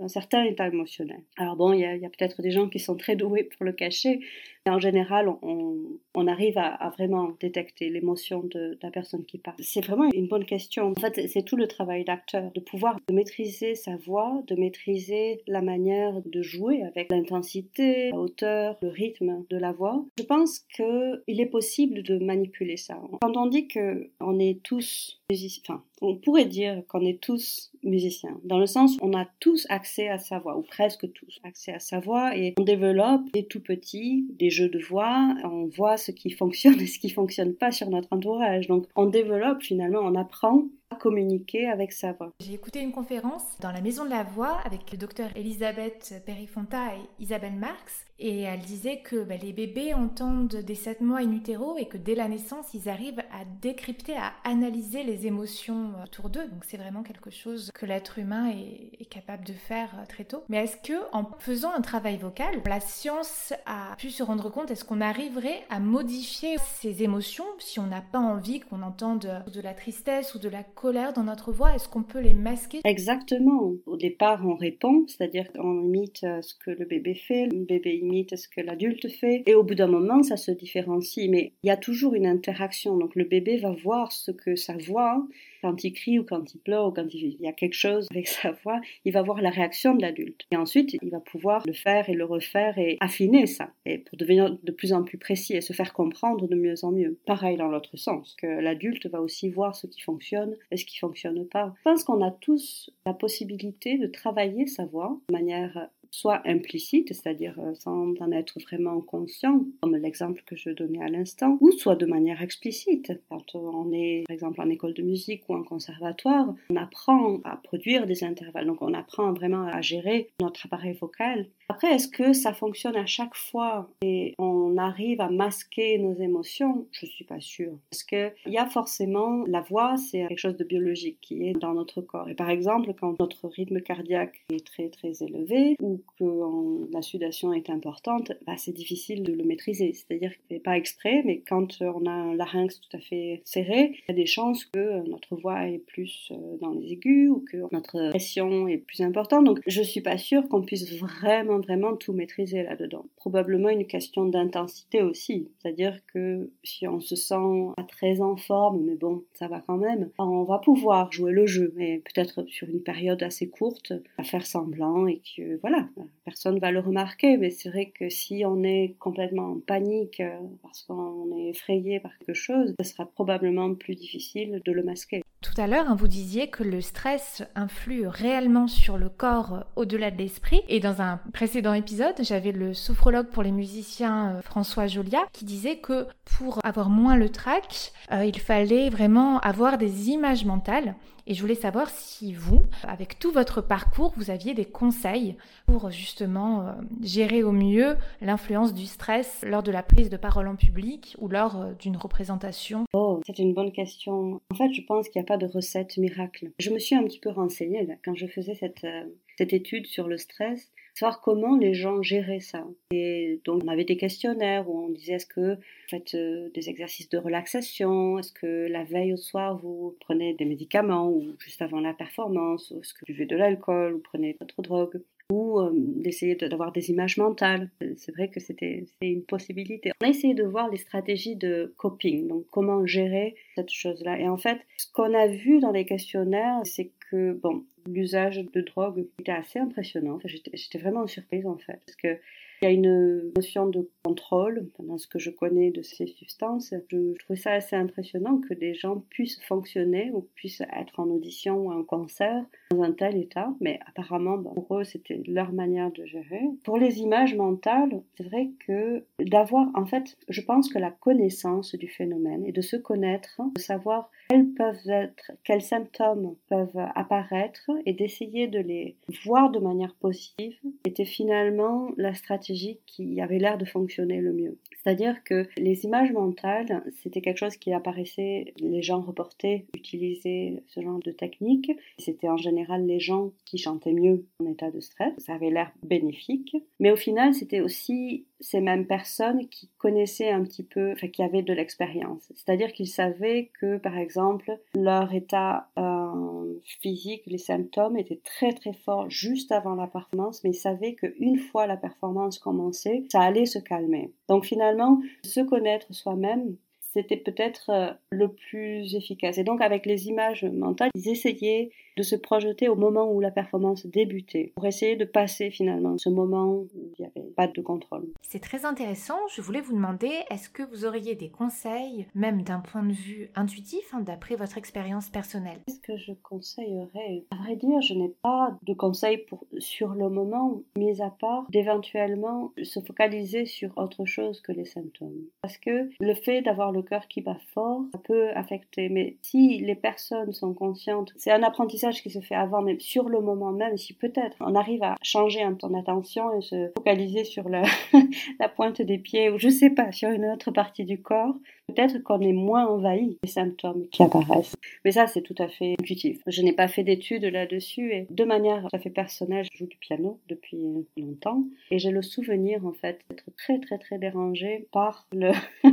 un certain état émotionnel. Alors bon, il y a, peut-être des gens qui sont très doués pour le cacher, en général, on, arrive à, vraiment détecter l'émotion de, la personne qui parle. C'est vraiment une bonne question. En fait, c'est tout le travail d'acteur, de pouvoir maîtriser sa voix, de maîtriser la manière de jouer avec l'intensité, la hauteur, le rythme de la voix. Je pense qu'il est possible de manipuler ça. Quand on dit qu'on est tous musiciens, on pourrait dire qu'on est tous musiciens, dans le sens où on a tous accès à sa voix, ou presque tous accès à sa voix, et on développe dès tout petit des jeux de voix, on voit ce qui fonctionne et ce qui fonctionne pas sur notre entourage. Donc on développe finalement, on apprend communiquer avec sa voix. J'ai écouté une conférence dans la Maison de la Voix avec le docteur Elisabeth Perifonta et Isabelle Marx et elle disait que bah, les bébés entendent des 7 mois in utero et que dès la naissance, ils arrivent à décrypter, à analyser les émotions autour d'eux. Donc c'est vraiment quelque chose que l'être humain est, capable de faire euh, très tôt. Mais est-ce que en faisant un travail vocal, la science a pu se rendre compte, est-ce qu'on arriverait à modifier ces émotions si on n'a pas envie qu'on entende de la tristesse ou de la colère dans notre voix Est-ce qu'on peut les masquer? Exactement. Au départ, on répond, c'est-à-dire qu'on imite euh, ce que le bébé fait, le bébé imite ce que l'adulte fait, et au bout d'un moment, ça se différencie. Mais il y a toujours une interaction. Donc le bébé va voir ce que sa voix quand il crie ou quand il pleure ou quand il y a quelque chose avec sa voix, il va voir la réaction de l'adulte. Et ensuite, il va pouvoir le faire et le refaire et affiner ça, et pour devenir de plus en plus précis et se faire comprendre de mieux en mieux. Pareil dans l'autre sens, que l'adulte va aussi voir ce qui fonctionne et ce qui fonctionne pas. Je pense qu'on a tous la possibilité de travailler sa voix de manière soit implicite, c'est-à-dire euh, sans en être vraiment conscient, comme l'exemple que je donnais à l'instant, ou soit de manière explicite. Quand on est, par exemple, en école de musique ou en conservatoire, on apprend à produire des intervalles, donc on apprend vraiment à gérer notre appareil vocal. Après, est-ce que ça fonctionne à chaque fois et on arrive à masquer nos émotions? Je ne suis pas sûre. Parce qu'il y a forcément, la voix, c'est quelque chose de biologique qui est dans notre corps. Et par exemple, quand notre rythme cardiaque est très très élevé ou que la sudation est importante, bah, c'est difficile de le maîtriser. C'est-à-dire que c'est pas exprès, mais quand on a un larynx tout à fait serré, il y a des chances que notre voix est plus euh, dans les aigus ou que notre pression est plus importante. Donc je suis pas sûre qu'on puisse vraiment vraiment tout maîtriser là-dedans. Probablement une question d'intensité aussi, c'est-à-dire que si on se sent pas très en forme, mais bon, ça va quand même, on va pouvoir jouer le jeu, mais peut-être sur une période assez courte, à faire semblant et que voilà, personne va le remarquer, mais c'est vrai que si on est complètement en panique euh, parce qu'on est effrayé par quelque chose, ce sera probablement plus difficile de le masquer. Tout à l'heure, hein, vous disiez que le stress influe réellement sur le corps euh, au-delà de l'esprit. Et dans un précédent épisode, j'avais le sophrologue pour les musiciens euh, François Jolia qui disait que pour avoir moins le trac, il fallait vraiment avoir des images mentales et je voulais savoir si vous, avec tout votre parcours, vous aviez des conseils pour justement euh, gérer au mieux l'influence du stress lors de la prise de parole en public ou lors euh, d'une représentation. Oh, c'est une bonne question. En fait, je pense qu'il n'y a pas de recette miracle. Je me suis un petit peu renseignée quand je faisais cette, euh, cette étude sur le stress savoir comment les gens géraient ça. Et donc on avait des questionnaires où on disait est-ce que vous faites euh, des exercices de relaxation, est-ce que la veille au soir vous prenez des médicaments ou juste avant la performance, est-ce que vous buvez de l'alcool ou prenez d'autres drogues? Ou euh, d'essayer d'avoir des images mentales. C'est vrai que c'était une possibilité. On a essayé de voir les stratégies de coping, donc comment gérer cette chose-là. Et en fait, ce qu'on a vu dans les questionnaires, c'est que bon, l'usage de drogue était assez impressionnant. J'étais vraiment surprise en fait, parce que il y a une notion de contrôle dans ce que je connais de ces substances. Je, trouvais ça assez impressionnant que des gens puissent fonctionner ou puissent être en audition ou en concert dans un tel état, mais apparemment pour eux c'était leur manière de gérer. Pour les images mentales, c'est vrai que d'avoir, en fait, je pense que la connaissance du phénomène et de se connaître, de savoir quels peuvent être, quels symptômes peuvent apparaître et d'essayer de les voir de manière positive était finalement la stratégie qui avait l'air de fonctionner le mieux. C'est-à-dire que les images mentales, c'était quelque chose qui apparaissait, les gens reportés utilisaient ce genre de technique. C'était en général les gens qui chantaient mieux en état de stress. Ça avait l'air bénéfique. Mais au final, c'était aussi ces mêmes personnes qui connaissaient un petit peu, enfin qui avaient de l'expérience. C'est-à-dire qu'ils savaient que, par exemple, leur état euh, physique, les symptômes étaient très très forts juste avant la performance, mais ils savaient qu'une fois la performance commençait, ça allait se calmer. Donc finalement, se connaître soi-même, c'était peut-être euh, le plus efficace. Et donc avec les images mentales, ils essayaient de se projeter au moment où la performance débutait, pour essayer de passer finalement ce moment où il n'y avait pas de contrôle. C'est très intéressant. Je voulais vous demander, est-ce que vous auriez des conseils, même d'un point de vue intuitif, hein, d'après votre expérience personnelle? Qu'est-ce que je conseillerais À vrai dire, je n'ai pas de conseils pour, sur le moment, mis à part d'éventuellement se focaliser sur autre chose que les symptômes. Parce que le fait d'avoir le cœur qui bat fort, ça peut affecter. Mais si les personnes sont conscientes, c'est un apprentissage qui se fait avant, mais sur le moment même, si peut-être on arrive à changer un ton attention et se focaliser sur la, la pointe des pieds ou je sais pas, sur une autre partie du corps, peut-être qu'on est moins envahi des symptômes qui apparaissent. Mais ça, c'est tout à fait intuitif. Je n'ai pas fait d'études là-dessus et de manière tout à fait personnelle, je joue du piano depuis longtemps et j'ai le souvenir en fait d'être très très très dérangée par le,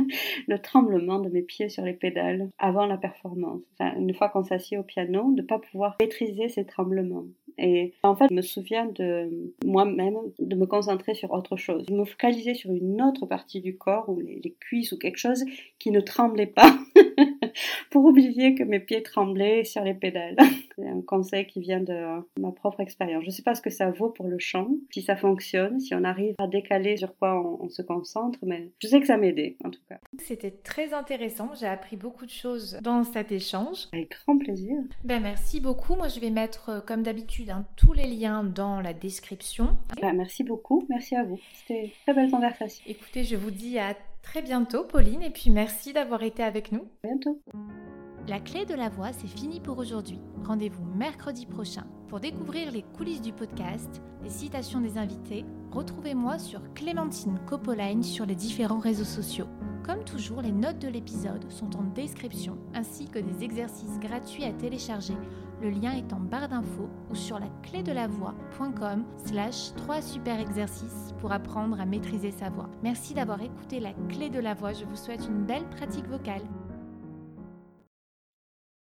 le tremblement de mes pieds sur les pédales avant la performance. Une fois qu'on s'assied au piano, de pas pouvoir maîtriser ces tremblements. Et en fait, je me souviens de moi-même de me concentrer sur autre chose, de me focaliser sur une autre partie du corps ou les, les cuisses ou quelque chose qui ne tremblait pas pour oublier que mes pieds tremblaient sur les pédales. C'est un conseil qui vient de ma propre expérience. Je ne sais pas ce que ça vaut pour le chant, si ça fonctionne, si on arrive à décaler sur quoi on, se concentre, mais je sais que ça m'aidait en tout cas. C'était très intéressant. J'ai appris beaucoup de choses dans cet échange. Avec grand plaisir. Ben merci beaucoup. Moi, je vais mettre, euh, comme d'habitude, hein, tous les liens dans la description. Ben, merci beaucoup. Merci à vous. C'était une très belle conversation. Écoutez, je vous dis à très bientôt, Pauline, et puis merci d'avoir été avec nous. À bientôt. La clé de la voix, c'est fini pour aujourd'hui. Rendez-vous mercredi prochain. Pour découvrir les coulisses du podcast, les citations des invités, retrouvez-moi sur Clémentine Copoline sur les différents réseaux sociaux. Comme toujours, les notes de l'épisode sont en description, ainsi que des exercices gratuits à télécharger. Le lien est en barre d'infos ou sur la clé de la voix.com slash 3 super exercices pour apprendre à maîtriser sa voix. Merci d'avoir écouté la clé de la voix, je vous souhaite une belle pratique vocale.